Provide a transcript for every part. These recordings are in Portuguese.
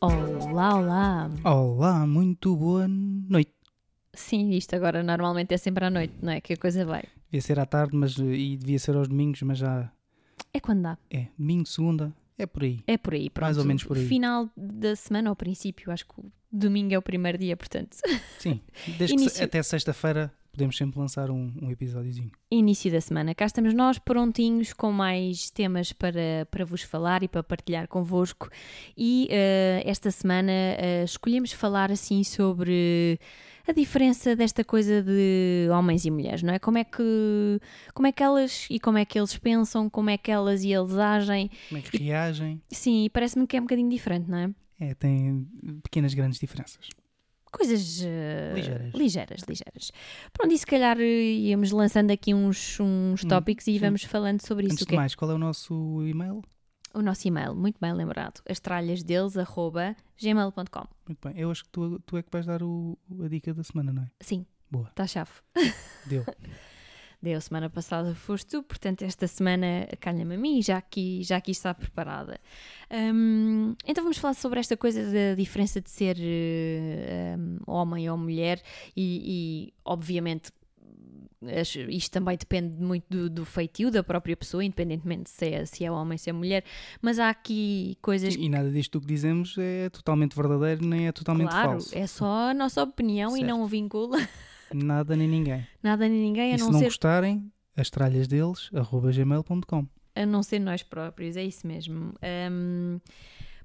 Olá, olá. Olá, muito boa noite. Sim, isto agora normalmente é sempre à noite, não é? Que a coisa vai. Devia ser à tarde, mas e devia ser aos domingos, mas já É quando dá. é. Domingo, segunda, é por aí. É por aí, pronto. Mais ou menos por aí. Final da semana, ao princípio, acho que domingo é o primeiro dia, portanto. Sim, desde que até sexta-feira podemos sempre lançar um, um episódiozinho. Início da semana. Cá estamos nós prontinhos com mais temas para, para vos falar e para partilhar convosco. E eh, esta semana eh, escolhemos falar assim sobre a diferença desta coisa de homens e mulheres, não é? Como é que como é que elas e como é que eles pensam, como é que elas e eles agem. Como é que reagem? Sim, parece-me que é um bocadinho diferente, não é? É, tem pequenas, grandes diferenças. Coisas eh, Ligeiras. ligeiras, ligeiras. Pronto, e se calhar eh, íamos lançando aqui uns, uns Hum, tópicos e sim. vamos falando sobre isso. Antes O, de mais, qual é o nosso e-mail? o nosso e-mail, muito bem lembrado, astralhasdeles.gmail.com Muito bem, eu acho que tu, tu é que vais dar o, a dica da semana, não é? Sim, Boa. está chave. Deu. Deu semana passada, foste tu, portanto esta semana calha-me a mim, já aqui, já aqui está preparada. Hum, então vamos falar sobre esta coisa da diferença de ser hum, homem ou mulher e, e, obviamente isto também depende muito do, do feitio da própria pessoa, independentemente se é, se é homem, se é mulher, mas há aqui coisas E nada disto que dizemos é totalmente verdadeiro, nem é totalmente claro, falso. é só a nossa opinião e Certo. não vincula Nada nem ninguém. nada nem ninguém a e se não ser gostarem, as tralhas deles, arroba gmail.com. a não ser nós próprios, é isso mesmo. Hum,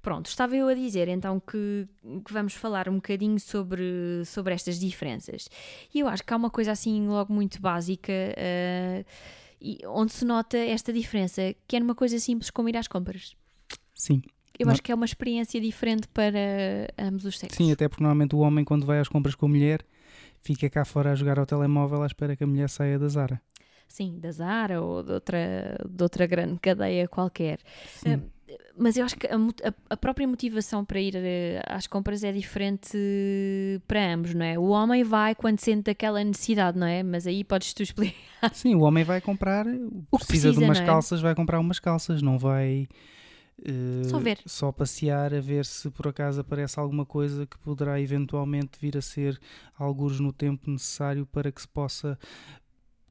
pronto, estava eu a dizer então que, que vamos falar um bocadinho sobre, sobre estas diferenças. E eu acho que há uma coisa assim logo muito básica eh, e onde se nota esta diferença, que é numa coisa simples como ir às compras. Sim. Eu Não- acho que é uma experiência diferente para ambos os sexos. Sim, até porque normalmente o homem, quando vai às compras com a mulher, fica cá fora a jogar ao telemóvel à espera que a mulher saia da Zara. Sim, da Zara ou de outra, de outra grande cadeia qualquer. Sim. Hum, Mas eu acho que a, a- própria motivação para ir eh, às compras é diferente eh, para ambos, não é? O homem vai quando sente aquela necessidade, não é? Mas aí podes tu explicar. Sim, o homem vai comprar, O que precisa, de precisa, umas é? calças, vai comprar umas calças, não vai eh, Só ver. só passear a ver se por acaso aparece alguma coisa que poderá eventualmente vir a ser algures no tempo necessário para que se possa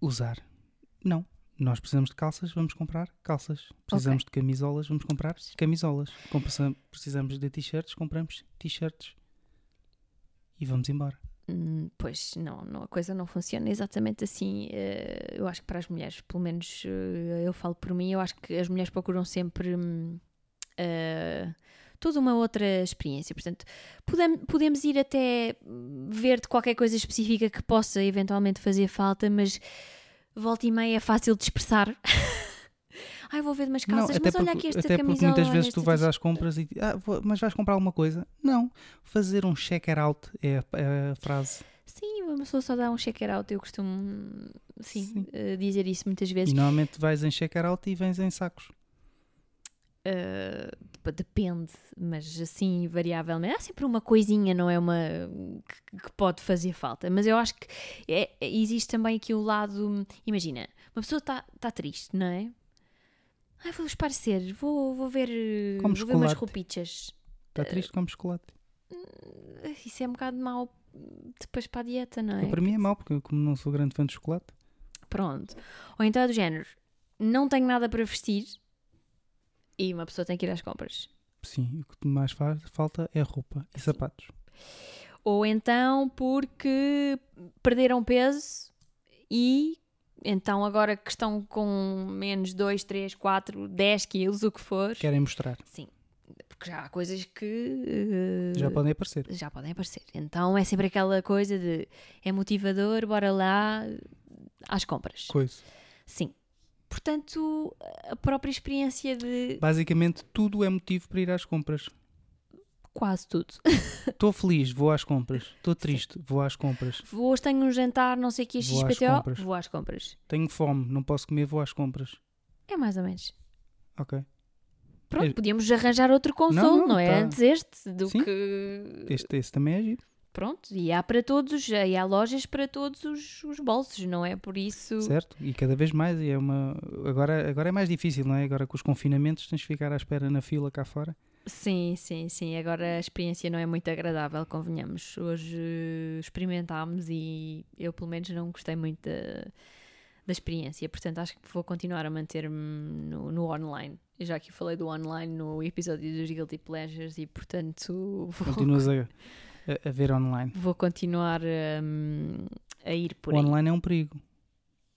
usar. Não. Nós precisamos de calças, vamos comprar calças. Precisamos de camisolas, vamos comprar camisolas. Precisamos de t-shirts, compramos t-shirts. E vamos embora. Hum, pois não, não, a coisa não funciona exatamente assim. eh, eu acho que para as mulheres, pelo menos eh, eu falo por mim, eu acho que as mulheres procuram sempre hum, eh, toda uma outra experiência. Portanto, podem- podemos ir até ver de qualquer coisa específica que possa eventualmente fazer falta, mas volta e meia é fácil de expressar. Ai, vou ver umas calças, mas olha aqui esta até porque camisola. muitas olha vezes tu vais às compras e ah, vou- mas vais comprar alguma coisa? Não, fazer um checker out é a, é a frase. Sim, uma pessoa só dá um checker out, eu costumo sim, Sim. eh, dizer isso muitas vezes. E normalmente vais em checker out e vens em sacos. Uh, depende, mas assim, variavelmente. Há sempre uma coisinha, não é? Uma que, que pode fazer falta. Mas eu acho que é- é- existe também aqui o lado. Imagina, uma pessoa está tá triste, não é? Ai, vou esparecer, vou, vou ver. Come vou ver umas roupichas. Está triste como chocolate. Uh, Isso é um bocado mau depois para a dieta, não é? Para mim é mau, porque eu como não sou grande fã de chocolate. Pronto. Ou então é do género: não tenho nada para vestir e uma pessoa tem que ir às compras. Sim, o que mais faz falta é roupa e sapatos. Ou então porque perderam peso e então agora que estão com menos 2, 3, 4, 10 quilos, o que for. Querem mostrar. Sim, porque já há coisas que eh, Já podem aparecer. já podem aparecer. Então é sempre aquela coisa de é motivador, bora lá às compras. Coisa. Sim. Portanto, a própria experiência de Basicamente, tudo é motivo para ir às compras. quase tudo. Estou feliz, vou às compras. Estou triste, vou às compras. Hoje tenho um jantar, não sei o que, Vou XPTO, vou às compras. Tenho fome, não posso comer, vou às compras. É mais ou menos. Ok. Pronto, É- podíamos arranjar outro console, não, não, é? tá. Antes este, do Sim. que. Este, este também é giro. Pronto, e há para todos, os- e há lojas para todos os, os bolsos, não é? Por isso. Certo? E cada vez mais. E é uma... agora, agora é mais difícil, não é? Agora com os confinamentos tens de ficar à espera na fila cá fora. Sim, sim, sim. Agora a experiência não é muito agradável, convenhamos. Hoje experimentámos e eu, pelo menos, não gostei muito da, da experiência. Portanto, acho que vou continuar a manter-me no, no online. Eu já aqui falei do online no episódio dos Guilty Pleasures e, portanto, vou, Continuas a, a, a ver online. vou continuar hum, a ir por o aí. online é um perigo.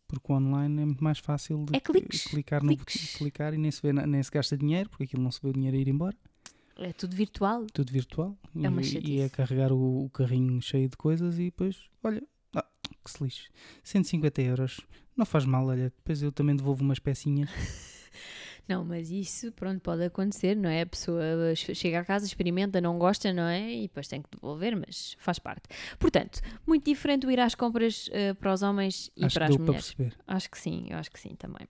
Porque o online é muito mais fácil de É cliques, clicar, no cliques. botão- clicar e nem se, vê, nem se gasta dinheiro, porque aquilo não se vê o dinheiro a ir embora. É tudo virtual. Tudo virtual. É uma e, chatice. e é carregar o, o carrinho cheio de coisas e depois, olha, ah, que se lixe. 150 euros. Não faz mal, olha. Depois eu também devolvo umas pecinhas. Não, mas isso, pronto, pode acontecer, não é? A pessoa che- chega a casa, experimenta, não gosta, não é? E depois tem que devolver, mas faz parte. Portanto, muito diferente o ir às compras eh, para os homens e Acho para as para mulheres. perceber. Acho que sim, eu acho que sim também.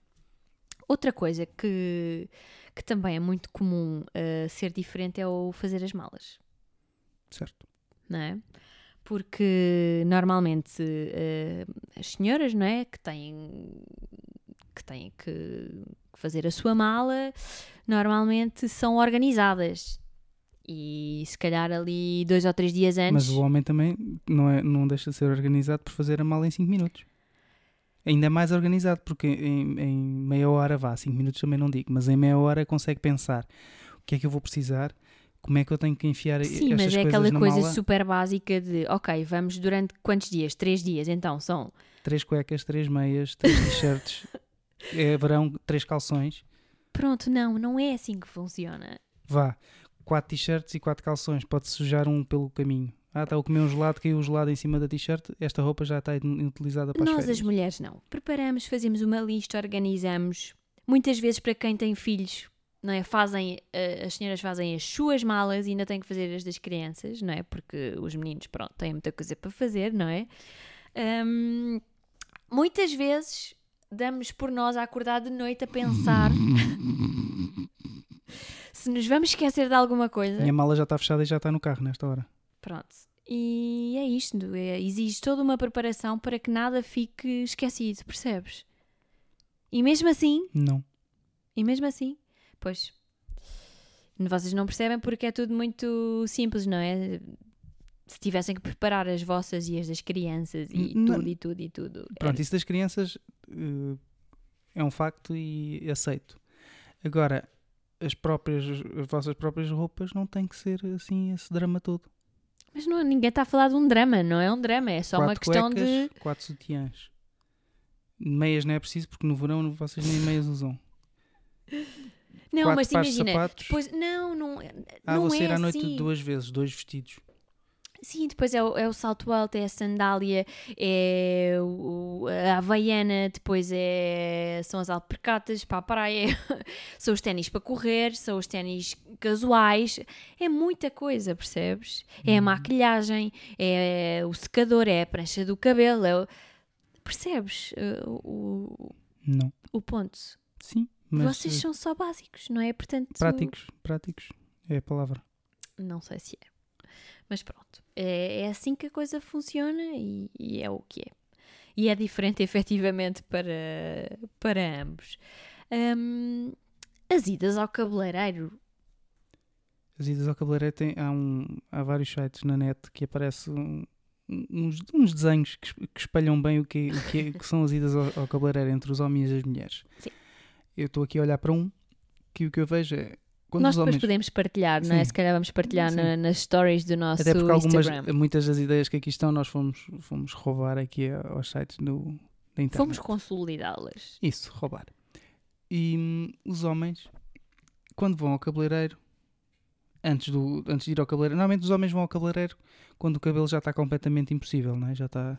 Outra coisa que, que também é muito comum eh, ser diferente é o fazer as malas, Certo. não é? Porque normalmente eh, as senhoras, não é? Que têm que têm que fazer a sua mala, normalmente são organizadas. E se calhar ali dois ou três dias antes. Mas o homem também não, é, não deixa de ser organizado por fazer a mala em 5 minutos. Ainda mais organizado, porque em, em meia hora vá, 5 minutos também não digo, mas em meia hora consegue pensar o que é que eu vou precisar, como é que eu tenho que enfiar Sim, estas mas é aquela coisa mala. super básica de, ok, vamos durante quantos dias? Três dias, então são. Três cuecas, três meias, três t-shirts, é verão, três calções, Pronto, não, não é assim que funciona. vá, quatro t-shirts e quatro calções, pode sujar um pelo caminho. Ah, está a comer um gelado, caiu o gelado em cima da t-shirt, esta roupa já está utilizada para as Nós, as mulheres, não. Preparamos, fazemos uma lista, organizamos. Muitas vezes, para quem tem filhos, não é? Fazem, eh, as senhoras fazem as suas malas e ainda têm que fazer as das crianças, não é? Porque os meninos, pronto, têm muita coisa para fazer, não é? Ahm, muitas vezes damos por nós a acordar de noite a pensar se nos vamos esquecer de alguma coisa. Minha mala já está fechada e já está no carro nesta hora. Pronto. E é isto. É, exige toda uma preparação para que nada fique esquecido, percebes? E mesmo assim, Não. e mesmo assim, pois, vocês não percebem porque é tudo muito simples, não é? Se tivessem que preparar as vossas e as das crianças e Não. tudo e tudo e tudo. Pronto, isso das crianças eh, é um facto e aceito. Agora, as próprias, as vossas próprias roupas não tem que ser assim esse drama todo. Mas não, ninguém está a falar de um drama, não é um drama, é só uma quatro questão cuecas, de. quatro sutiãs. Meias não é preciso porque no verão vocês nem meias usam. Não, quatro mas de imagina. sapatos. Depois, não, não, ah, não vou é sair à noite assim. duas vezes, dois vestidos. Sim, depois é o, é o salto alto, é a sandália, é o, a havaiana, depois é, são as alpercatas para a praia, são os ténis para correr, são os ténis casuais, é muita coisa, percebes? É a maquilhagem, é o secador, é a prancha do cabelo, é o- percebes uh, o, Não. o ponto? Sim, mas Vocês eh, são só básicos, não é? Portanto, práticos, práticos é a palavra. Não sei se é. Mas pronto. É, é assim que a coisa funciona e, e é o que é. E é diferente, efetivamente, para, para ambos. Hum, as idas ao cabeleireiro. As idas ao cabeleireiro tem, há, um, há vários sites na net que aparecem um- uns, uns desenhos que, que espelham bem o que, o que, é- que são as idas ao, ao cabeleireiro entre os homens e as mulheres. Sim. Eu estou aqui a olhar para um que o que eu vejo é quando Nós depois homens. podemos partilhar, não é? Sim. Se calhar vamos partilhar na- nas stories do nosso Até porque algumas, Instagram. muitas das ideias que aqui estão nós fomos, fomos roubar aqui aos sites do, da internet. Fomos consolidá-las. Isso, roubar. E hum, os homens, quando vão ao cabeleireiro, antes, do, antes de ir ao cabeleireiro, normalmente os homens vão ao cabeleireiro quando o cabelo já está completamente impossível, não é? já está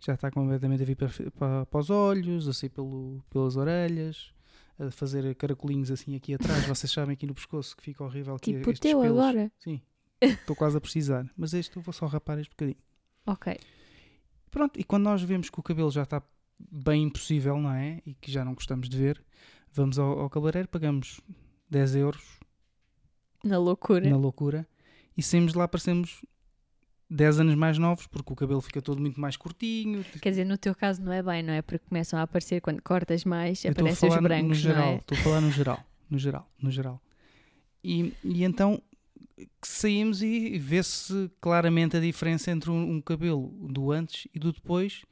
já está completamente a vir para, para, para os olhos, a sair pelo, pelas orelhas, a fazer caracolinhos assim aqui atrás. Vocês sabem aqui no pescoço que fica horrível. aqui Tipo o teu pelos. agora. Sim, estou quase a precisar. Mas este eu vou só rapar este bocadinho. Ok. Pronto, e quando nós vemos que o cabelo já está bem impossível, não é? E que já não gostamos de ver, Vamos ao, ao cabeleireiro, pagamos 10 euros Na loucura. na loucura e saímos de lá, parecemos 10 anos mais novos, porque o cabelo fica todo muito mais curtinho. Quer dizer, no teu caso não é bem, não é? Porque começam a aparecer quando cortas mais, Eu estou a aparecem os falar no brancos, geral, é? estou a falar no geral, no geral, no geral. E, e então saímos e vê-se claramente a diferença entre um, um cabelo do antes e do depois.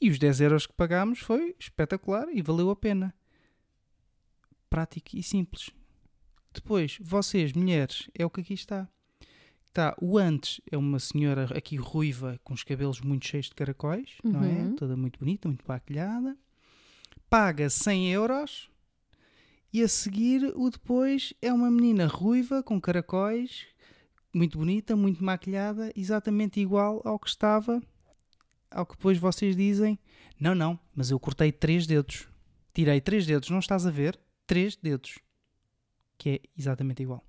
E os 10 euros que pagámos foi espetacular e valeu a pena. Prático e simples. Depois, vocês, mulheres, é o que aqui está. Está, o antes é uma senhora aqui ruiva com os cabelos muito cheios de caracóis, não é? Uhum. Toda muito bonita, muito maquilhada. Paga 100 euros. E a seguir, o depois é uma menina ruiva com caracóis, muito bonita, muito maquilhada, exatamente igual ao que estava, ao que depois vocês dizem: Não, não, mas eu cortei três dedos. Tirei três dedos, não estás a ver? Três dedos. Que é exatamente igual.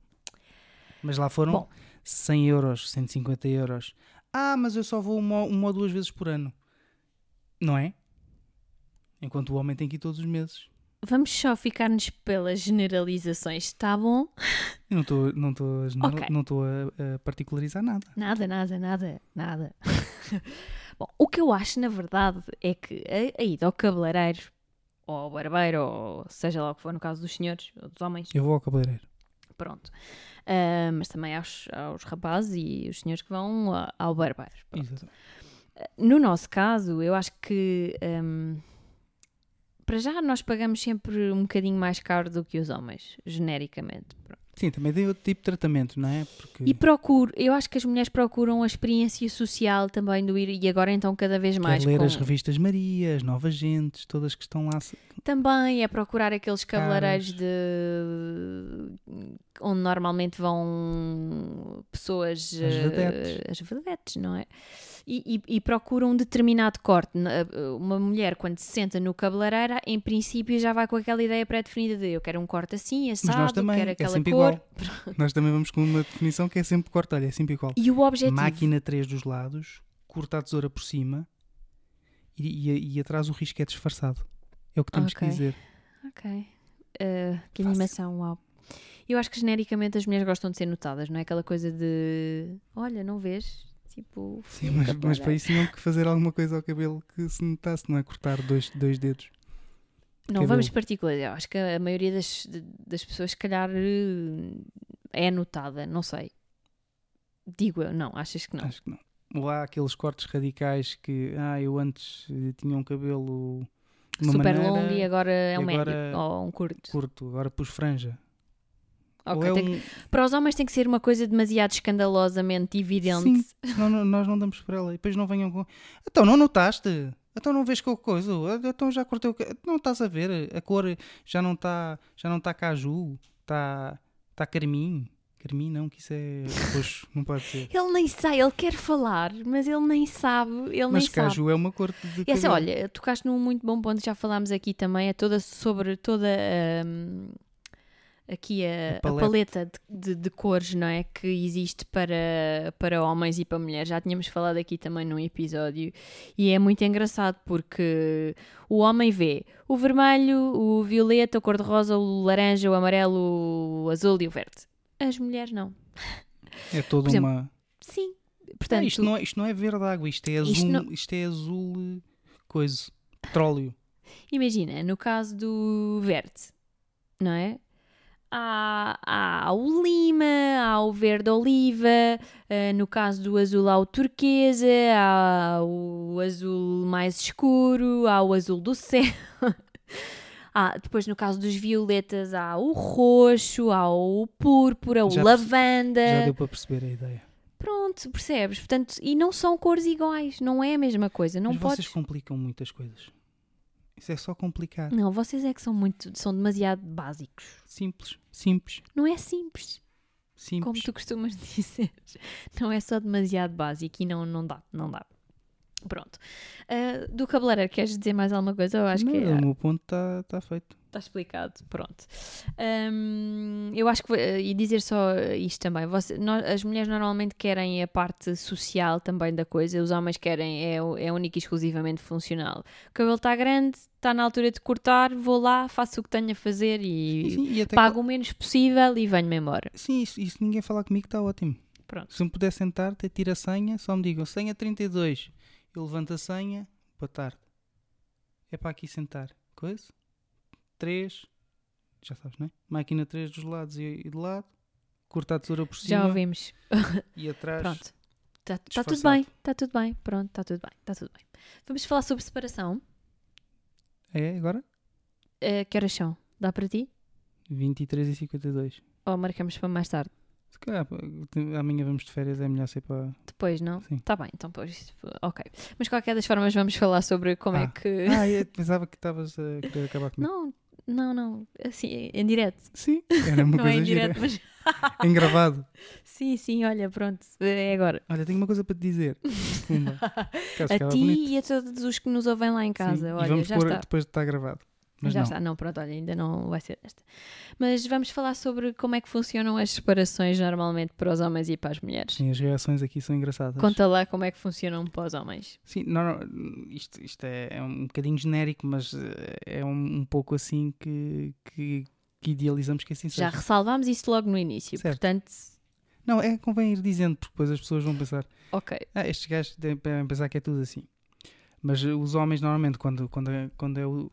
Mas lá foram Bom. 100 euros, 150 euros. Ah, mas eu só vou uma, uma ou duas vezes por ano. Não é? Enquanto o homem tem que ir todos os meses. Vamos só ficar-nos pelas generalizações, está bom? Eu não estou não estou a general- Ok. não a, a particularizar nada. Nada, nada, nada, nada. Bom, o que eu acho, na verdade, é que a, a ida ao cabeleireiro, ou ao barbeiro, ou seja lá o que for no caso dos senhores, ou dos homens, Eu vou ao cabeleireiro. Pronto. Ah, mas também aos, aos rapazes e os senhores que vão a- ao barbeiro. pronto. Exato. No nosso caso, eu acho que hum, para já nós pagamos sempre um bocadinho mais caro do que os homens, genericamente. Pronto. Sim, também tem outro tipo de tratamento, não é? Porque E procuro, eu acho que as mulheres procuram a experiência social também do ir, e agora então cada vez quer mais ler com- as revistas Maria, as Novas Gentes, todas que estão lá. também é procurar aqueles cabeleireiros de onde normalmente vão pessoas As eh, vedetes. as vedetes, não é? E, e- e procuram um determinado corte. Na- Uma mulher, quando se senta no cabeleireiro, em princípio já vai com aquela ideia pré-definida de eu quero um corte assim, Mas assado, nós também, quero é aquela sempre cor. igual. Nós também vamos com uma definição que é sempre corta, olha, é sempre igual. E o objetivo. Máquina 3 dos lados, corta a tesoura por cima e, e, e atrás o risco é disfarçado. É o que temos Ok. que dizer. Ok. Uh, que Fácil. animação, uau. Eu acho que genericamente as mulheres gostam de ser notadas, não é aquela coisa de olha, não vês? Tipo, Sim, mas, mas para isso tinham que fazer alguma coisa ao cabelo que se notasse, não é cortar dois, dois dedos. Não cabelo. vamos particularizar. Eu acho que a maioria das, das pessoas, se calhar, eh, é notada, não sei. Digo eu, não, achas que não? Acho que não. Ou há aqueles cortes radicais que, ah, eu antes eh, tinha um cabelo Super maneira, longo e agora é um médio ou um curto. curto, agora pus franja. Ok, Ou é tem que- um... Para os homens tem que ser uma coisa demasiado escandalosamente evidente. Sim, senão não- nós não damos por ela. E depois não venham com. Então não notaste? Então não vês que coisa? Então já cortei o. Não estás a ver? A cor já não está já não tá caju, está tá carmim. Carmim não, que isso é roxo, não pode ser. Ele nem sabe, ele quer falar, mas ele nem sabe, ele Mas nem sabe. caju é uma cor de essa, cabelo. olha, tocaste num muito bom ponto, já falámos aqui também, é toda sobre toda hum, aqui a, A a paleta. paleta de, de- de cores, não é? Que existe para, para homens e para mulheres. Já tínhamos falado aqui também num episódio e é muito engraçado porque o homem vê o vermelho, o violeta, o cor-de-rosa, o laranja, o amarelo, o azul e o verde. As mulheres não. É toda exemplo, uma. Sim. Ah, Portanto, isto, não é, isto não é verde água, isto é azul. Isto Isto, não- é azul. eh, Coisa. Petróleo. Imagina, no caso do verde, não é? Há, há o lima, há o verde oliva, eh, no caso do azul há o turquesa, há o azul mais escuro, há o azul do céu. Há, depois, no caso dos violetas, há o roxo, há o púrpura, o Já lavanda. Já deu para perceber a ideia. Pronto, percebes? Portanto, e não são cores iguais, não é a mesma coisa. Não Mas podes. vocês complicam muitas coisas. Isso é só complicar. Não, vocês é que são muito, são demasiado básicos. Simples. Simples. Não é simples. Simples. como tu costumas dizer. Não é só demasiado básico e não, não dá, não dá. Pronto. Uh, do cabeleireiro, queres dizer mais alguma coisa? Eu acho não, que é, o meu ponto está tá feito. está explicado. Pronto. Um, eu acho que. uh, E dizer só isto também. Você, nós- as mulheres normalmente querem a parte social também da coisa, os homens querem. É, é único e exclusivamente funcional. O cabelo está grande, está na altura de cortar, vou lá, faço o que tenho a fazer e. Sim, e até Pago o menos possível e venho-me embora. Sim, isso, isso ninguém falar comigo está ótimo. Pronto. Se me puder sentar, tira a senha, só me digam senha 32. Eu levanto a senha, boa tarde. É para aqui sentar. Coisa? 3. Já sabes, não é? Máquina 3 dos lados e, e de lado. Corta a tesoura por cima Já ouvimos. e atrás. Pronto. Está tudo disfarçado. bem, está tudo bem. Pronto, está tudo bem, está tudo bem. Vamos falar sobre separação. É agora? Uh, que horas são? Dá para ti? 23 e 52. Ou marcamos para mais tarde? Se calhar, amanhã vamos de férias, é melhor ser para. Depois, não? Sim. Está bem, então pois. Ok. Mas de qualquer das formas vamos falar sobre como é Ah. que. Ah, eu pensava que estavas a querer acabar comigo. Não, não, não. Assim, em direto. Sim, era uma não é coisa em gira. direto, mas. Em gravado. sim, sim, olha, pronto. É agora. Olha, tenho uma coisa para te dizer. A ti bonito. e a todos os que nos ouvem lá em casa. Sim, Olha, vamos já pôr está. depois de estar gravado. Mas já não. está. Não, pronto, olha, ainda não vai ser esta. Mas vamos falar sobre como é que funcionam as separações normalmente para os homens e para as mulheres. Sim, as reações aqui são engraçadas. Conta lá como é que funcionam para os homens. Sim, não, não, isto, isto é, é um bocadinho genérico, mas eh, é um, um pouco assim que, que, que idealizamos que assim Já seja. ressalvámos isso logo no início, Certo. portanto, Não, é convém ir dizendo, porque depois as pessoas vão pensar, ok. ah, estes gajos devem pensar que é tudo assim. Mas os homens, normalmente, quando, quando, é, quando é o-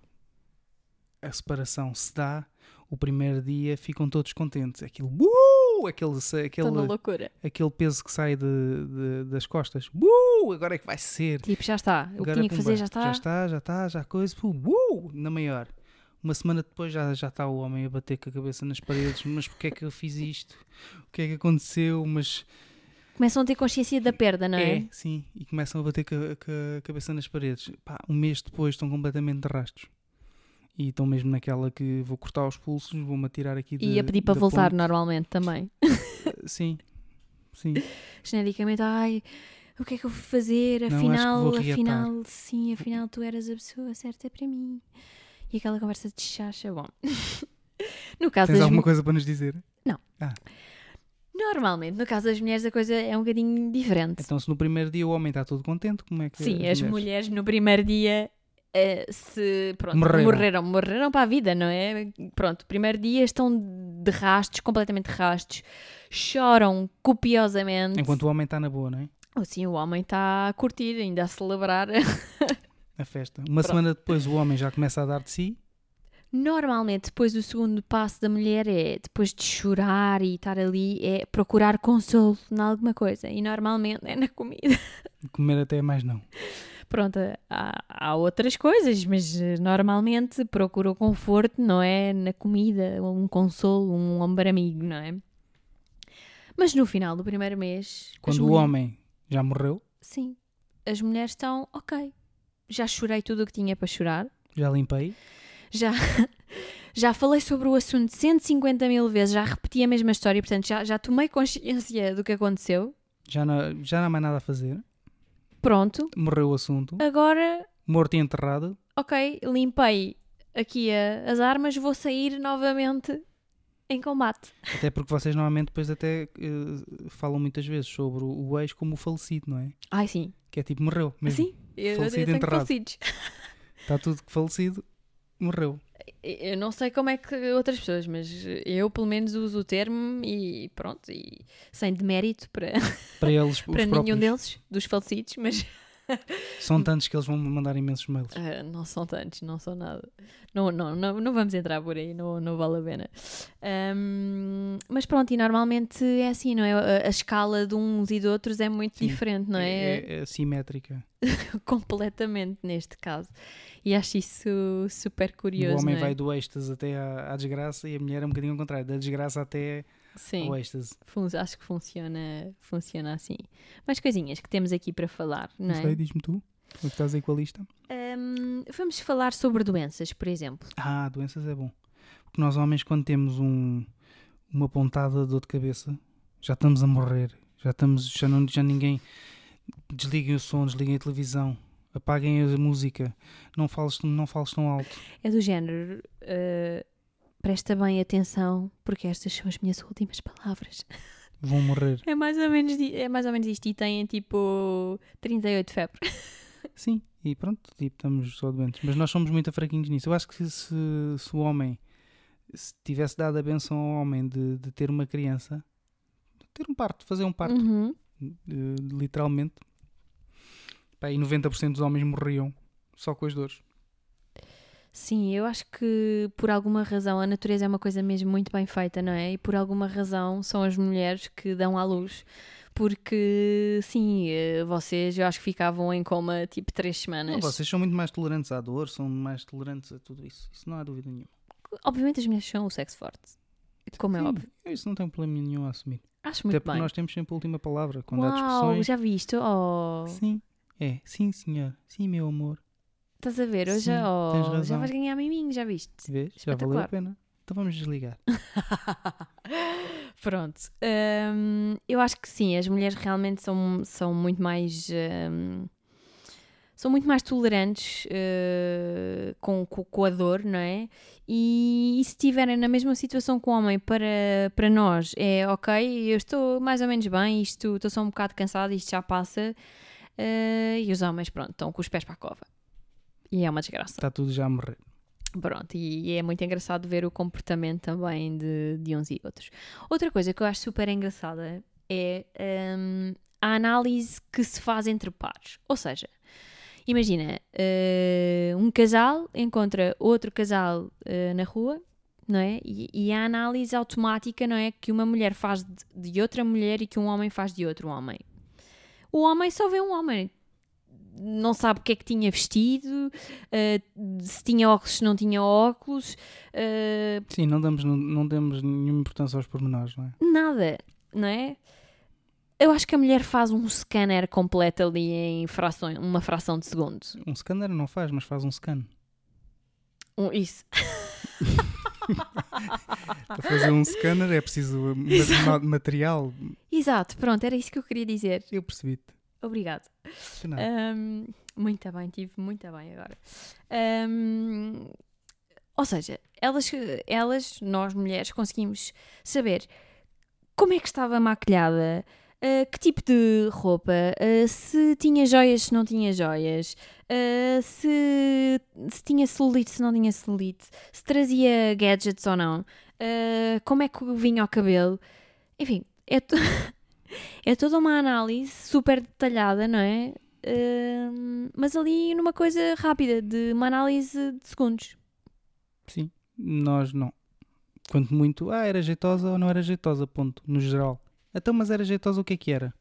a separação se dá, o primeiro dia ficam todos contentes. Aquilo, uh, aquele, aquele, loucura. aquele peso que sai de, de- das costas, uh, agora é que vai ser. Tipo, já está. O que tinha que fazer já está. Já está, já está, já coisa. Uh, na maior. Uma semana depois já, já está o homem a bater com a cabeça nas paredes. Mas porquê é que eu fiz isto? O que é que aconteceu? Mas Começam a ter consciência da perda, não é? sim. E começam a bater com a, com a cabeça nas paredes. Pá, um mês depois estão completamente de rastros. E estão mesmo naquela que vou cortar os pulsos, vou-me atirar aqui de, E a pedir para voltar ponte. normalmente também. Sim, sim. Genericamente, ai, o que é que eu vou fazer? Não, Afinal, reatar. afinal, sim, afinal tu eras a pessoa certa para mim. E aquela conversa de chacha, bom. no caso Tens alguma coisa para nos dizer? Normalmente, no caso das mulheres, a coisa é um bocadinho diferente. Então, se no primeiro dia o homem está todo contente, como é que Sim, as mulheres no primeiro dia eh, se pronto, Morreram. morreram. morreram para a vida, não é? Pronto, primeiro dia estão de rastos, completamente de rastos, choram copiosamente. Enquanto o homem está na boa, não é? Assim, o homem está a curtir, ainda a celebrar. A festa. Uma Pronto. semana depois o homem já começa a dar de si. Normalmente, depois o segundo passo da mulher é, depois de chorar e estar ali, é procurar consolo em alguma coisa. E normalmente é na comida. Comer até mais não. Pronto, há, há outras coisas, mas normalmente procura o conforto, não é? Na comida, um consolo, um ombro amigo, não é? Mas no final do primeiro mês. Quando o mulher- homem já morreu, Sim. As mulheres estão, ok. Já chorei tudo o que tinha para chorar. já limpei. Já, já falei sobre o assunto 150 mil vezes, já repeti a mesma história, portanto já, já tomei consciência do que aconteceu. Já não, já não há mais nada a fazer. Pronto. Morreu o assunto. Agora Morto e enterrado. ok, limpei aqui a- as armas, vou sair novamente em combate. Até porque vocês normalmente depois até eh, falam muitas vezes sobre o, ex como o falecido, não é? Ai, sim. Que é tipo, morreu mesmo. Sim, eu, eu Falecido tenho enterrado. falecidos. Está tudo falecido, morreu. Eu não sei como é que outras pessoas, mas eu pelo menos uso o termo e pronto, e sem demérito para, Para eles, para nenhum próprios. deles, dos falecidos, mas São tantos que eles vão mandar imensos mails. ah, não são tantos, não são nada. Não, não, não, não vamos entrar por aí, não, não vale a pena. Ahm, mas pronto, e normalmente é assim, não é? A, a escala de uns e de outros é muito Sim. diferente, não é? É, é assimétrica. Completamente neste caso. E acho isso super curioso. o homem é? vai do êxtase até à, à desgraça e a mulher é um bocadinho ao contrário, da desgraça até Sim. ao êxtase. Fun- acho que funciona, funciona assim. Mais coisinhas que temos aqui para falar, não, Não, é? sei, diz-me tu. O que estás aí com a lista? Hum, vamos falar sobre doenças, por exemplo. Ah, doenças é bom. Porque nós homens, quando temos um, uma pontada de dor de cabeça, já estamos a morrer. Já estamos, já, não, já ninguém. Desliguem o som, desliguem a televisão, apaguem a música, não fales, não fales tão alto. É do género. uh, presta bem atenção, porque estas são as minhas últimas palavras. Vão morrer. É mais ou menos, é mais ou menos isto. E têm tipo 38 de febre. Sim, e pronto, tipo, estamos só doentes. Mas nós somos muito fraquinhos nisso. Eu acho que se, se o homem se tivesse dado a benção ao homem de, de ter uma criança, ter um parto, fazer um parto, Uhum. eh, literalmente, pá, e 90% dos homens morriam só com as dores. Sim, eu acho que por alguma razão a natureza é uma coisa mesmo muito bem feita, não é? E por alguma razão são as mulheres que dão à luz. Porque, sim, eh, vocês eu acho que ficavam em coma tipo três semanas. Não, vocês são muito mais tolerantes à dor, são mais tolerantes a tudo isso. Isso não há dúvida nenhuma. Obviamente as mulheres são o sexo forte. Como é Sim, óbvio. eu Isso não tem problema nenhum a assumir. Acho Até muito porque bem. nós temos sempre a última palavra. Quando há Uau, discussões. já viste? Oh, Sim, é. Sim, senhor. Sim, meu amor. Estás a ver? Hoje Sim, oh, já vais ganhar miminho, já viste? Vês? Já valeu a pena. Então vamos desligar. Pronto. Hum, eu acho que sim, as mulheres realmente são, são muito mais. hum, são muito mais tolerantes eh, com, com, com a dor, não é? E, e se estiverem na mesma situação que o homem para, para nós, é ok, eu estou mais ou menos bem, isto, estou só um bocado cansada, isto já passa. eh, e os homens, pronto, estão com os pés para a cova. E é uma desgraça. Está tudo já a morrer. Pronto, e é muito engraçado ver o comportamento também de, de uns e outros. Outra coisa que eu acho super engraçada é hum, a análise que se faz entre pares. Ou seja, imagina, eh, um casal encontra outro casal eh, na rua, não é? E, e a análise automática, não é? Que uma mulher faz de, de outra mulher e que um homem faz de outro homem. O homem só vê um homem, não sabe o que é que tinha vestido, eh, se tinha óculos, se não tinha óculos, eh, Sim, não damos, não, não damos nenhuma importância aos pormenores, não é? nada, não é? Eu acho que a mulher faz um scanner completo ali em frações, uma fração de segundo. Um scanner não faz, mas faz um scan. Um- isso. Para fazer um scanner é preciso ma- material. Exato, pronto, era isso que eu queria dizer. Eu percebi-te. Obrigado. Ahm, muito bem, tive muito bem agora. Ahm, ou seja, elas, elas, nós mulheres, conseguimos saber como é que estava maquilhada, ah, que tipo de roupa, ah, se tinha joias, se não tinha joias, ah, se, se tinha celulite, se não tinha celulite, se trazia gadgets ou não, como é que vinha ao cabelo. Enfim, é, to- é toda uma análise super detalhada, não é? Ahm, mas ali numa coisa rápida, de uma análise de segundos. Sim, nós não. Quanto muito, ah, era jeitosa ou não era jeitosa, ponto, no geral. Então, mas era jeitosa o que é que era?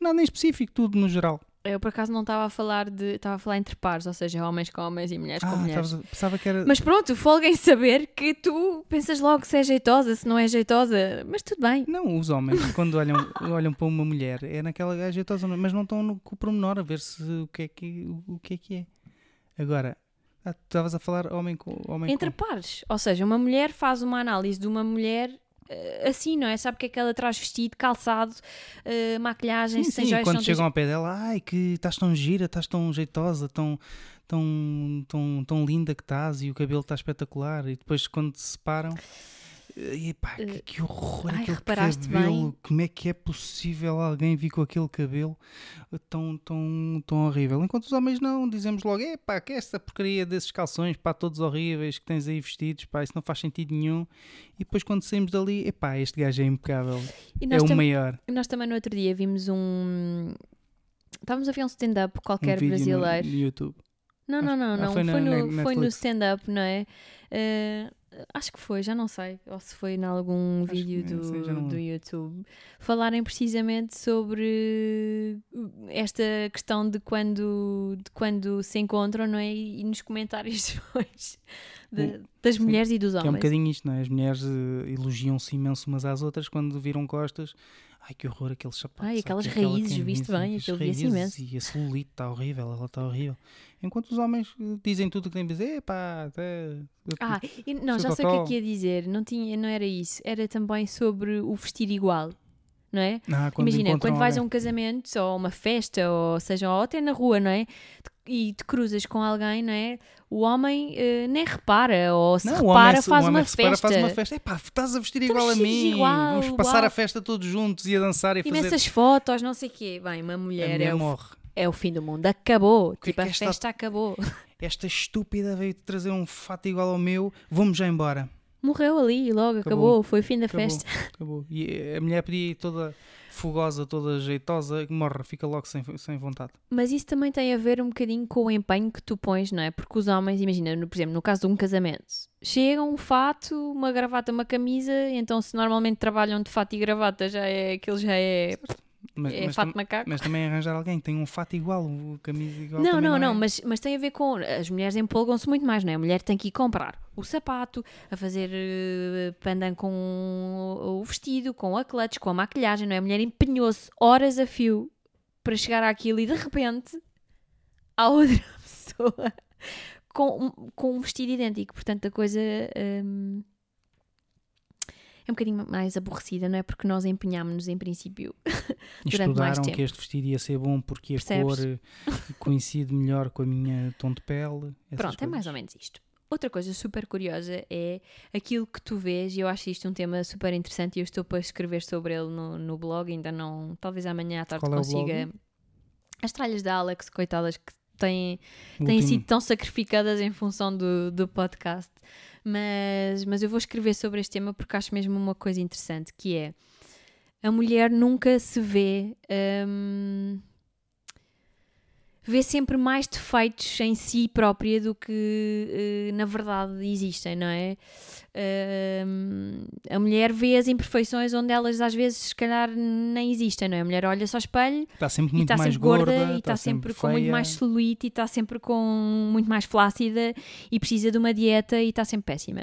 Nada em específico, tudo no geral. Eu por acaso não estava a falar de. Estava a falar entre pares, ou seja, homens com homens e mulheres com Ah, mulheres. estavas a- pensava que era. Mas pronto, folga em saber que tu pensas logo se é jeitosa, se não é jeitosa. Mas tudo bem. Não, os homens, quando olham, olham para uma mulher, é naquela ah, jeitosa, mas não estão no, com o pormenor a ver se o que é que, o, o que, é, que é. Agora, ah, tu estavas a falar homem com homem Entre com... pares. Ou seja, uma mulher faz uma análise de uma mulher assim, não é? Sabe o que é que ela traz vestido, calçado, eh, maquilhagem, Sim, se tem sim, joias, quando chegam ao pé dela, ai que estás tão gira, estás tão jeitosa, tão, tão, tão, tão linda que estás e o cabelo está espetacular. E depois quando se separam, e pá, que, Eh, que horror ai, aquele cabelo. bem? Como é que é possível alguém vir com aquele cabelo tão, tão, tão horrível? Enquanto os homens não, dizemos logo, é pá, que é esta porcaria desses calções, pá, todos horríveis que tens aí vestidos, pá, isso não faz sentido nenhum. E depois quando saímos dali, é pá, este gajo é impecável, é o maior. nós também no outro dia vimos um. Estávamos a ver um stand-up Um qualquer no- brasileiro. no YouTube. Não, não, não, ah, não. foi Foi, no, foi no Netflix. stand-up, não é? Eh, acho que foi, já não sei. Ou se foi em algum Acho vídeo do, não do. YouTube. Falarem precisamente sobre esta questão de quando, de quando se encontram, não é? E, nos comentários depois de- das sim. mulheres e dos Que é um homens. bocadinho isto, não é? As mulheres eh, elogiam-se imenso umas às outras quando viram costas. Ai, que horror aqueles sapatos. Ai, aquelas aquela raízes, viste camisa, bem? Aquilo raízes imenso. E a celulite está horrível, ela está horrível. Enquanto os homens eh, dizem tudo o que têm a dizer, pá, até... Ah, e não, já sei o que é que ia dizer. Não, tinha, não era isso. Era também sobre o vestir igual. Não é? Ah, quando Imagina, quando vais a alguém. um casamento ou uma festa, ou seja, ou até na rua, não é? E te cruzas com alguém, não é? O homem eh, nem repara, ou se Não, repara, faz, uma se repara, festa. faz uma festa. Epá, estás a vestir Estamos igual a mim. igual, Vamos passar uau. a festa todos juntos e a dançar e a fazer. Imensas fotos, não sei o quê. Bem, uma a mulher, é, o, é o fim do mundo. Acabou. que é tipo, que a esta- festa acabou. Esta estúpida veio trazer um fato igual ao meu. Vamos já embora. Morreu ali, logo acabou. Acabou. Foi o fim da Acabou. festa. Acabou. E a mulher podia ir toda fogosa, toda jeitosa, morre, fica logo sem, sem vontade. Mas isso também tem a ver um bocadinho com o empenho que tu pões, não é? Porque os homens, imagina, no, por exemplo, no caso de um casamento, chegam um fato, uma gravata, uma camisa, então se normalmente trabalham de fato e gravata, já é aquilo já é, Mas, é mas, fato macaco. mas também arranjar alguém que tem um fato igual, o camisa igual. Não, também não, não, é. mas, mas tem a ver com. As mulheres empolgam-se muito mais, não é? A mulher tem que ir comprar o sapato, a fazer eh, pandan com o vestido, com a clutch, com a maquilhagem, não é? A mulher empenhou-se horas a fio para chegar àquilo e de repente há outra pessoa com, um- com um vestido idêntico. Portanto, a coisa. hum, é um bocadinho mais aborrecida, não é? Porque nós empenhámos-nos em princípio durante mais Estudaram tempo. que este vestido ia ser bom porque a Percebes? cor eh, coincide melhor com a minha tom de pele. Pronto, é coisas. mais ou menos isto. Outra coisa super curiosa é aquilo que tu vês, e eu acho isto um tema super interessante e eu estou para escrever sobre ele no, no blog, ainda não, talvez amanhã à tarde Qual é consiga. blog? As tralhas da Alex, coitadas, que têm, têm sido tão sacrificadas em função do, do podcast. Mas, mas eu vou escrever sobre este tema porque acho mesmo uma coisa interessante, que é a mulher nunca se vê. hum, vê sempre mais defeitos em si própria do que eh, na verdade existem, não é? Hum, a mulher vê as imperfeições onde elas às vezes se calhar nem existem, não é? A mulher olha-se ao espelho Está sempre e muito está mais sempre gorda, gorda, e está sempre, com muito mais celulite e está sempre com muito mais flácida e precisa de uma dieta e está sempre péssima.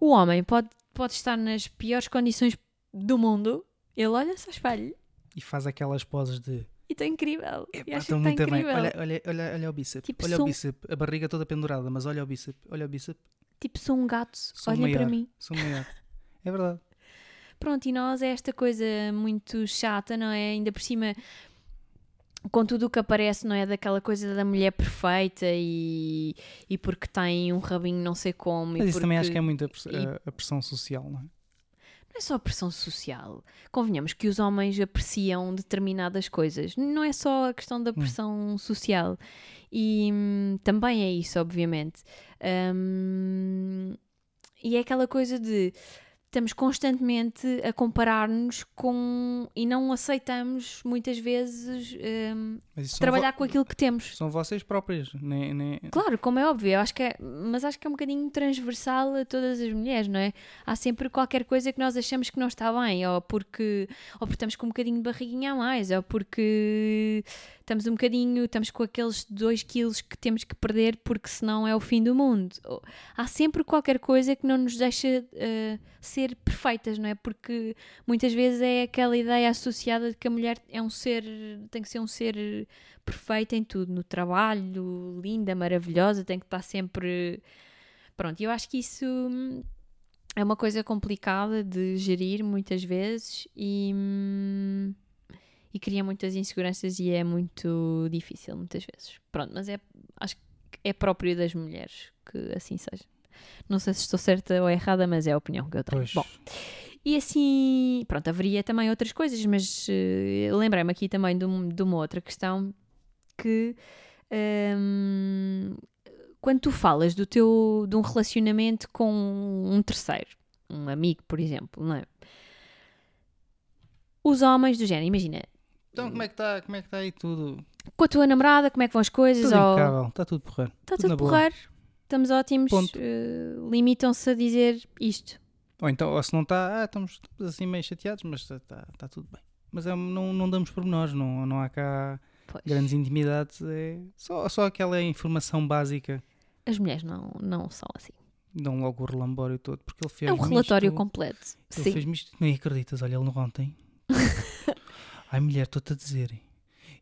O homem pode, pode estar nas piores condições do mundo, ele olha-se ao espelho E faz aquelas poses de e está incrível. que muito bem. Olha, olha, olha, olha o bíceps. Tipo, olha sou- o bíceps. A barriga toda pendurada, mas olha o bíceps. Olha o bíceps. Tipo, sou um gato, Sou olhem para maior. mim. Sou maior. É verdade. Pronto, e nós é esta coisa muito chata, não é? Ainda por cima, com tudo o que aparece, não é? Daquela coisa da mulher perfeita e, e porque tem um rabinho não sei como. Mas isso também acho porque- que é muito a, press- e- a pressão social, não é? Não é só a pressão social. Convenhamos que os homens apreciam determinadas coisas. Não é só a questão da pressão social. E hum, também é isso, obviamente. Hum, e é aquela coisa de estamos constantemente a comparar-nos com e não aceitamos muitas vezes são trabalhar com aquilo que temos. São vocês próprias. Nem, nem... Claro, como é óbvio, acho que é, mas acho que é um bocadinho transversal a todas as mulheres, não é? Há sempre qualquer coisa que nós achamos que não está bem, ou porque, ou porque estamos com um bocadinho de barriguinha a mais, ou porque estamos um bocadinho, estamos com aqueles 2 quilos que temos que perder porque senão é o fim do mundo. Há sempre qualquer coisa que não nos deixa eh, ser perfeitas, não é? Porque muitas vezes é aquela ideia associada de que a mulher é um ser, tem que ser um ser perfeita em tudo, no trabalho, linda, maravilhosa, tem que estar sempre. Pronto, eu acho que isso hum, é uma coisa complicada de gerir muitas vezes e, hum, e cria muitas inseguranças e é muito difícil muitas vezes. Pronto, mas é, acho que é próprio das mulheres que assim seja. Não sei se estou certa ou errada, mas é a opinião que eu tenho. Pois. Bom, e assim, pronto, haveria também outras coisas, mas eh, lembrei-me aqui também de, um- de uma outra questão que hum, quando tu falas do teu de um relacionamento com um terceiro, um amigo, por exemplo, não é? Os homens do género, imagina, Então como é que está é que tá aí tudo? com a tua namorada, como é que vão as coisas? Tudo Ou- impecável. Está tudo porreiro. Está tudo tudo porreiro, estamos ótimos, eh, limitam-se a dizer isto. Ou então, ou se não está, ah, estamos, assim meio chateados, mas está tá tudo bem. Mas é, não, não damos pormenores, não, não há cá Pois. grandes intimidades, é só, só aquela informação básica. As mulheres não, não são assim. Dão logo o relambório todo, porque ele fez É um relatório isto, completo. Ele Sim. fez-me isto, nem acreditas, olha, ele ontem. Ai mulher, estou-te a dizer,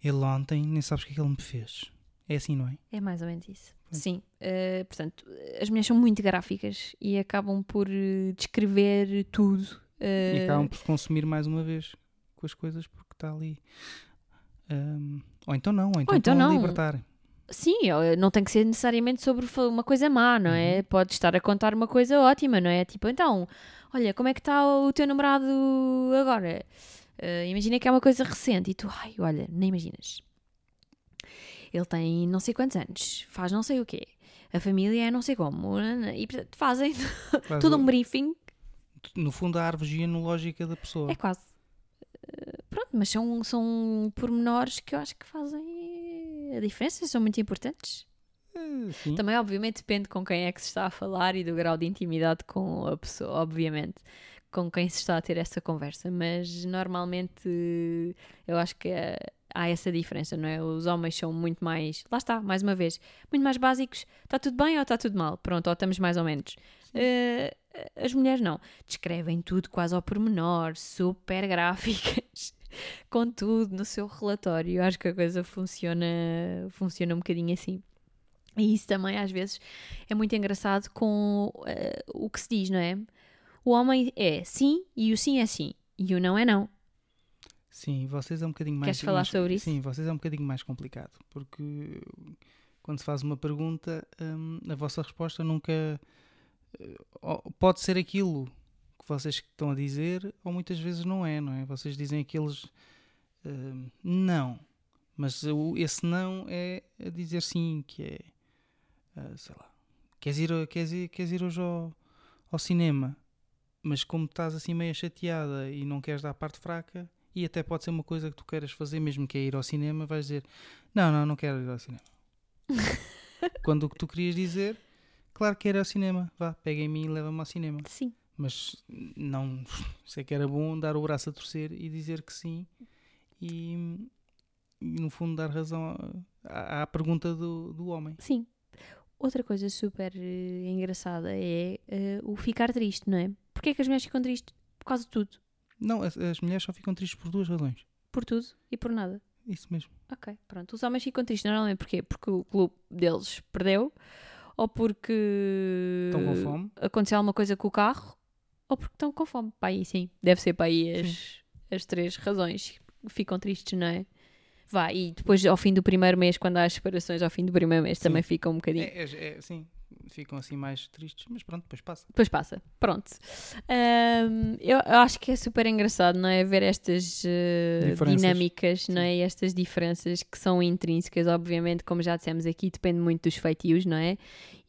ele ontem nem sabes o que é que ele me fez. É assim, não é? É mais ou menos isso. Pois. Sim. eh, portanto, as mulheres são muito gráficas e acabam por eh, descrever tudo. E eh, acabam por consumir mais uma vez. com as coisas porque está ali. Ahm, ou então não, ou então, Ou então não. libertar. Sim, não tem que ser necessariamente sobre uma coisa má, não é? Uhum. Pode estar a contar uma coisa ótima, não é? Tipo, então, olha, como é que está o teu namorado agora? Eh, imagina que é uma coisa recente e tu, ai, olha, nem imaginas. Ele tem não sei quantos anos, faz não sei o quê, a família é não sei como, e portanto fazem Faz todo um briefing, No fundo, a árvore genealógica da pessoa. é quase. Eh, Pronto, mas são, são pormenores que eu acho que fazem a diferença, são muito importantes. Eh, sim. Também, obviamente, depende com quem é que se está a falar e do grau de intimidade com a pessoa, obviamente, com quem se está a ter essa conversa. Mas normalmente eu acho que eh, há essa diferença, não é? Os homens são muito mais, lá está, mais uma vez, muito mais básicos. Está tudo bem ou está tudo mal? Pronto, ou estamos mais ou menos. Eh, as mulheres não. Descrevem tudo quase ao pormenor, super gráficas, com tudo no seu relatório. Eu acho que a coisa funciona, funciona um bocadinho assim. E isso também às vezes é muito engraçado com eh, o que se diz, não é? O homem é sim e o sim é sim e o não é não. Sim, vocês é um bocadinho mais. Queres falar mais- sobre isso? Sim, vocês é um bocadinho mais complicado. Porque quando se faz uma pergunta, hum, a vossa resposta nunca. eh, pode ser aquilo que vocês estão a dizer, ou muitas vezes não é, não é? Vocês dizem aqueles. hum, não. Mas esse não é a dizer sim, que é. ah, sei lá. Queres ir, queres ir, queres ir hoje ao, ao cinema? Mas como estás assim meio chateada e não queres dar a parte fraca, e até pode ser uma coisa que tu queiras fazer, mesmo que é ir ao cinema, vais dizer: Não, não, não quero ir ao cinema. Quando o que tu querias dizer, claro que era ao cinema, vá, pega em mim e leva-me ao cinema. Sim. Mas não sei que era bom dar o braço a torcer e dizer que sim, e, e, no fundo dar razão à, à pergunta do, do homem. Sim. Outra coisa super eh, engraçada é eh, o ficar triste, não é? Porquê é que as mulheres ficam tristes? Por causa de tudo. Não, as, as mulheres só ficam tristes por duas razões. Por tudo e por nada. Isso mesmo. Ok, pronto. Os homens ficam tristes normalmente porquê? Porque o clube deles perdeu ou porque Estão com fome. aconteceu alguma coisa com o carro ou porque estão com fome. Pá, aí sim, deve ser para aí as, as três razões. Ficam tristes, não é? Vá, e depois ao fim do primeiro mês, quando há as separações, ao fim do primeiro mês Sim. também ficam um bocadinho. É, é- é- sim, ficam assim mais tristes, mas pronto, depois passa. Depois passa, pronto. Ahm, eu eu acho que é super engraçado, não é? Ver estas Diferenças. dinâmicas, não é? E estas diferenças que são intrínsecas, obviamente, como já dissemos aqui, depende muito dos feitios, não é?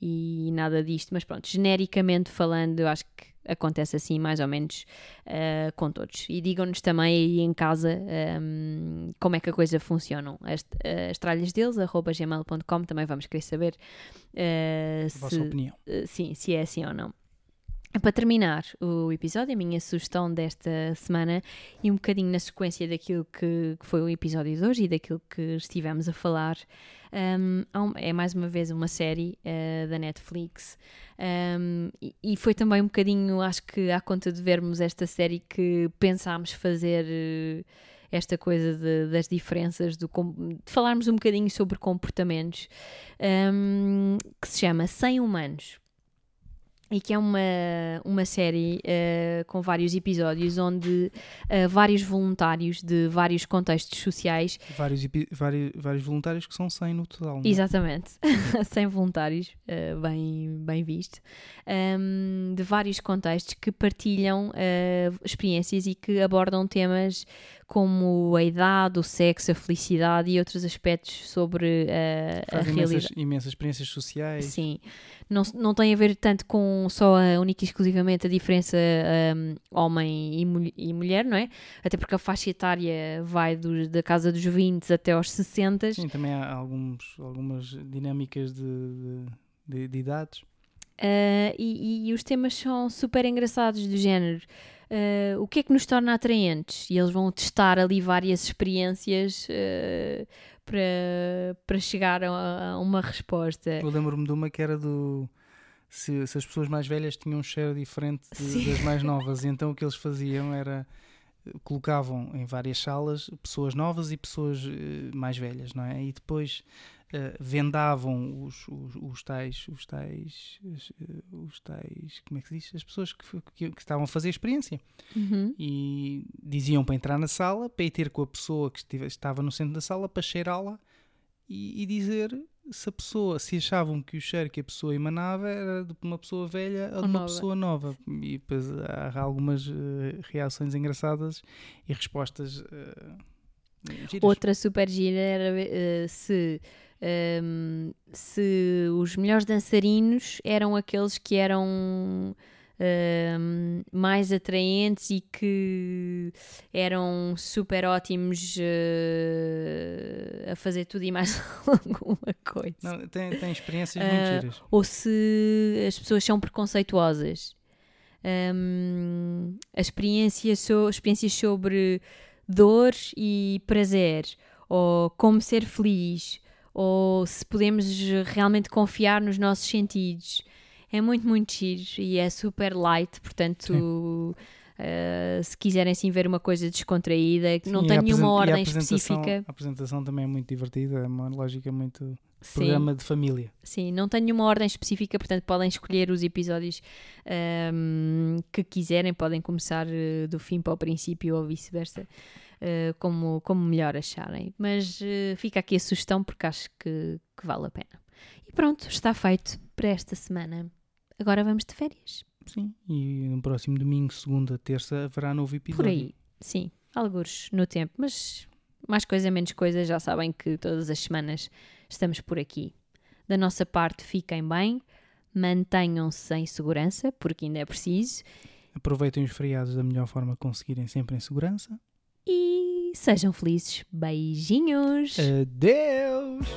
E nada disto, mas pronto, genericamente falando, eu acho que acontece assim, mais ou menos, eh, com todos. E digam-nos também aí em casa ahm, como é que a coisa funciona. As, as tralhas deles, arroba gmail.com, também vamos querer saber eh, A vossa se, opinião. Uh, sim, se é assim ou não. Para terminar o episódio, a minha sugestão desta semana e um bocadinho na sequência daquilo que, que foi o episódio de hoje e daquilo que estivemos a falar, um, é mais uma vez uma série uh, da Netflix. Um, e, e foi também um bocadinho, acho que à conta de vermos esta série que pensámos fazer uh, esta coisa de- das diferenças, do, de falarmos um bocadinho sobre comportamentos, um, que se chama 100 Humanos e que é uma, uma série eh, com vários episódios onde eh, vários voluntários de vários contextos sociais, Vários, vários, vários voluntários que são 100 no total. não é? exatamente, 100 voluntários, eh, bem, bem visto, ehm, de vários contextos que partilham experiências e que abordam temas como a idade, o sexo, a felicidade e outros aspectos sobre eh, a Fazem realidade. imensas, imensas experiências sociais. Sim, não, não tem a ver tanto com só a única e exclusivamente a diferença um, homem e, mul- e mulher, não é? Até porque a faixa etária vai dos- da casa dos 20 até aos 60. Sim, também há alguns, algumas dinâmicas de, de, de- de idades. Uh, e, e os temas são super engraçados do género. Uh, o que é que nos torna atraentes? E eles vão testar ali várias experiências uh, para, para chegar a, a uma resposta. Eu lembro-me de uma que era do. Se, se as pessoas mais velhas tinham um cheiro diferente de- das mais novas, e então o que eles faziam era. Colocavam em várias salas pessoas novas e pessoas eh, mais velhas, não é? E depois uh, vendavam os, os, os, tais, os tais, os, os, tais, como é que se diz? As pessoas que, que, que estavam a fazer a experiência. Uhum. E diziam para entrar na sala, para ir ter com a pessoa que estive, estava no centro da sala, para cheirá-la e, e, dizer se a pessoa, se achavam que o cheiro que a pessoa emanava era de uma pessoa velha ou, ou de uma nova. pessoa nova. E depois há algumas uh, reações engraçadas e respostas. Uh, Outra super gira era uh, se um, se os melhores dançarinos eram aqueles que eram um, mais atraentes e que eram super ótimos uh, a fazer tudo e mais alguma coisa. Não, tem, tem experiências uh, muito giras. Ou se as pessoas são preconceituosas. Um, as experiências, so, experiências sobre dor e prazer, ou como ser feliz, ou se podemos realmente confiar nos nossos sentidos. É muito, muito giro e é super light, portanto. Uh, se quiserem assim ver uma coisa descontraída, que não tem nenhuma ordem específica. A apresentação também é muito divertida, é uma lógica muito Sim. programa de família. Sim, não tem nenhuma ordem específica, portanto podem escolher os episódios um, ehm, que quiserem, podem começar uh, do fim para o princípio ou vice-versa. Eh, como, como melhor acharem. Mas uh, fica aqui a sugestão porque acho que, que vale a pena. E pronto, está feito para esta semana. Agora vamos de férias. Sim, e no próximo domingo, segunda, terça, haverá novo episódio. Por aí, sim, alguns no tempo, mas mais coisa, menos coisa, já sabem que todas as semanas estamos por aqui. Da nossa parte, fiquem bem, mantenham-se em segurança, porque ainda é preciso. Aproveitem os feriados da melhor forma que conseguirem, sempre em segurança e sejam felizes. Beijinhos! Adeus!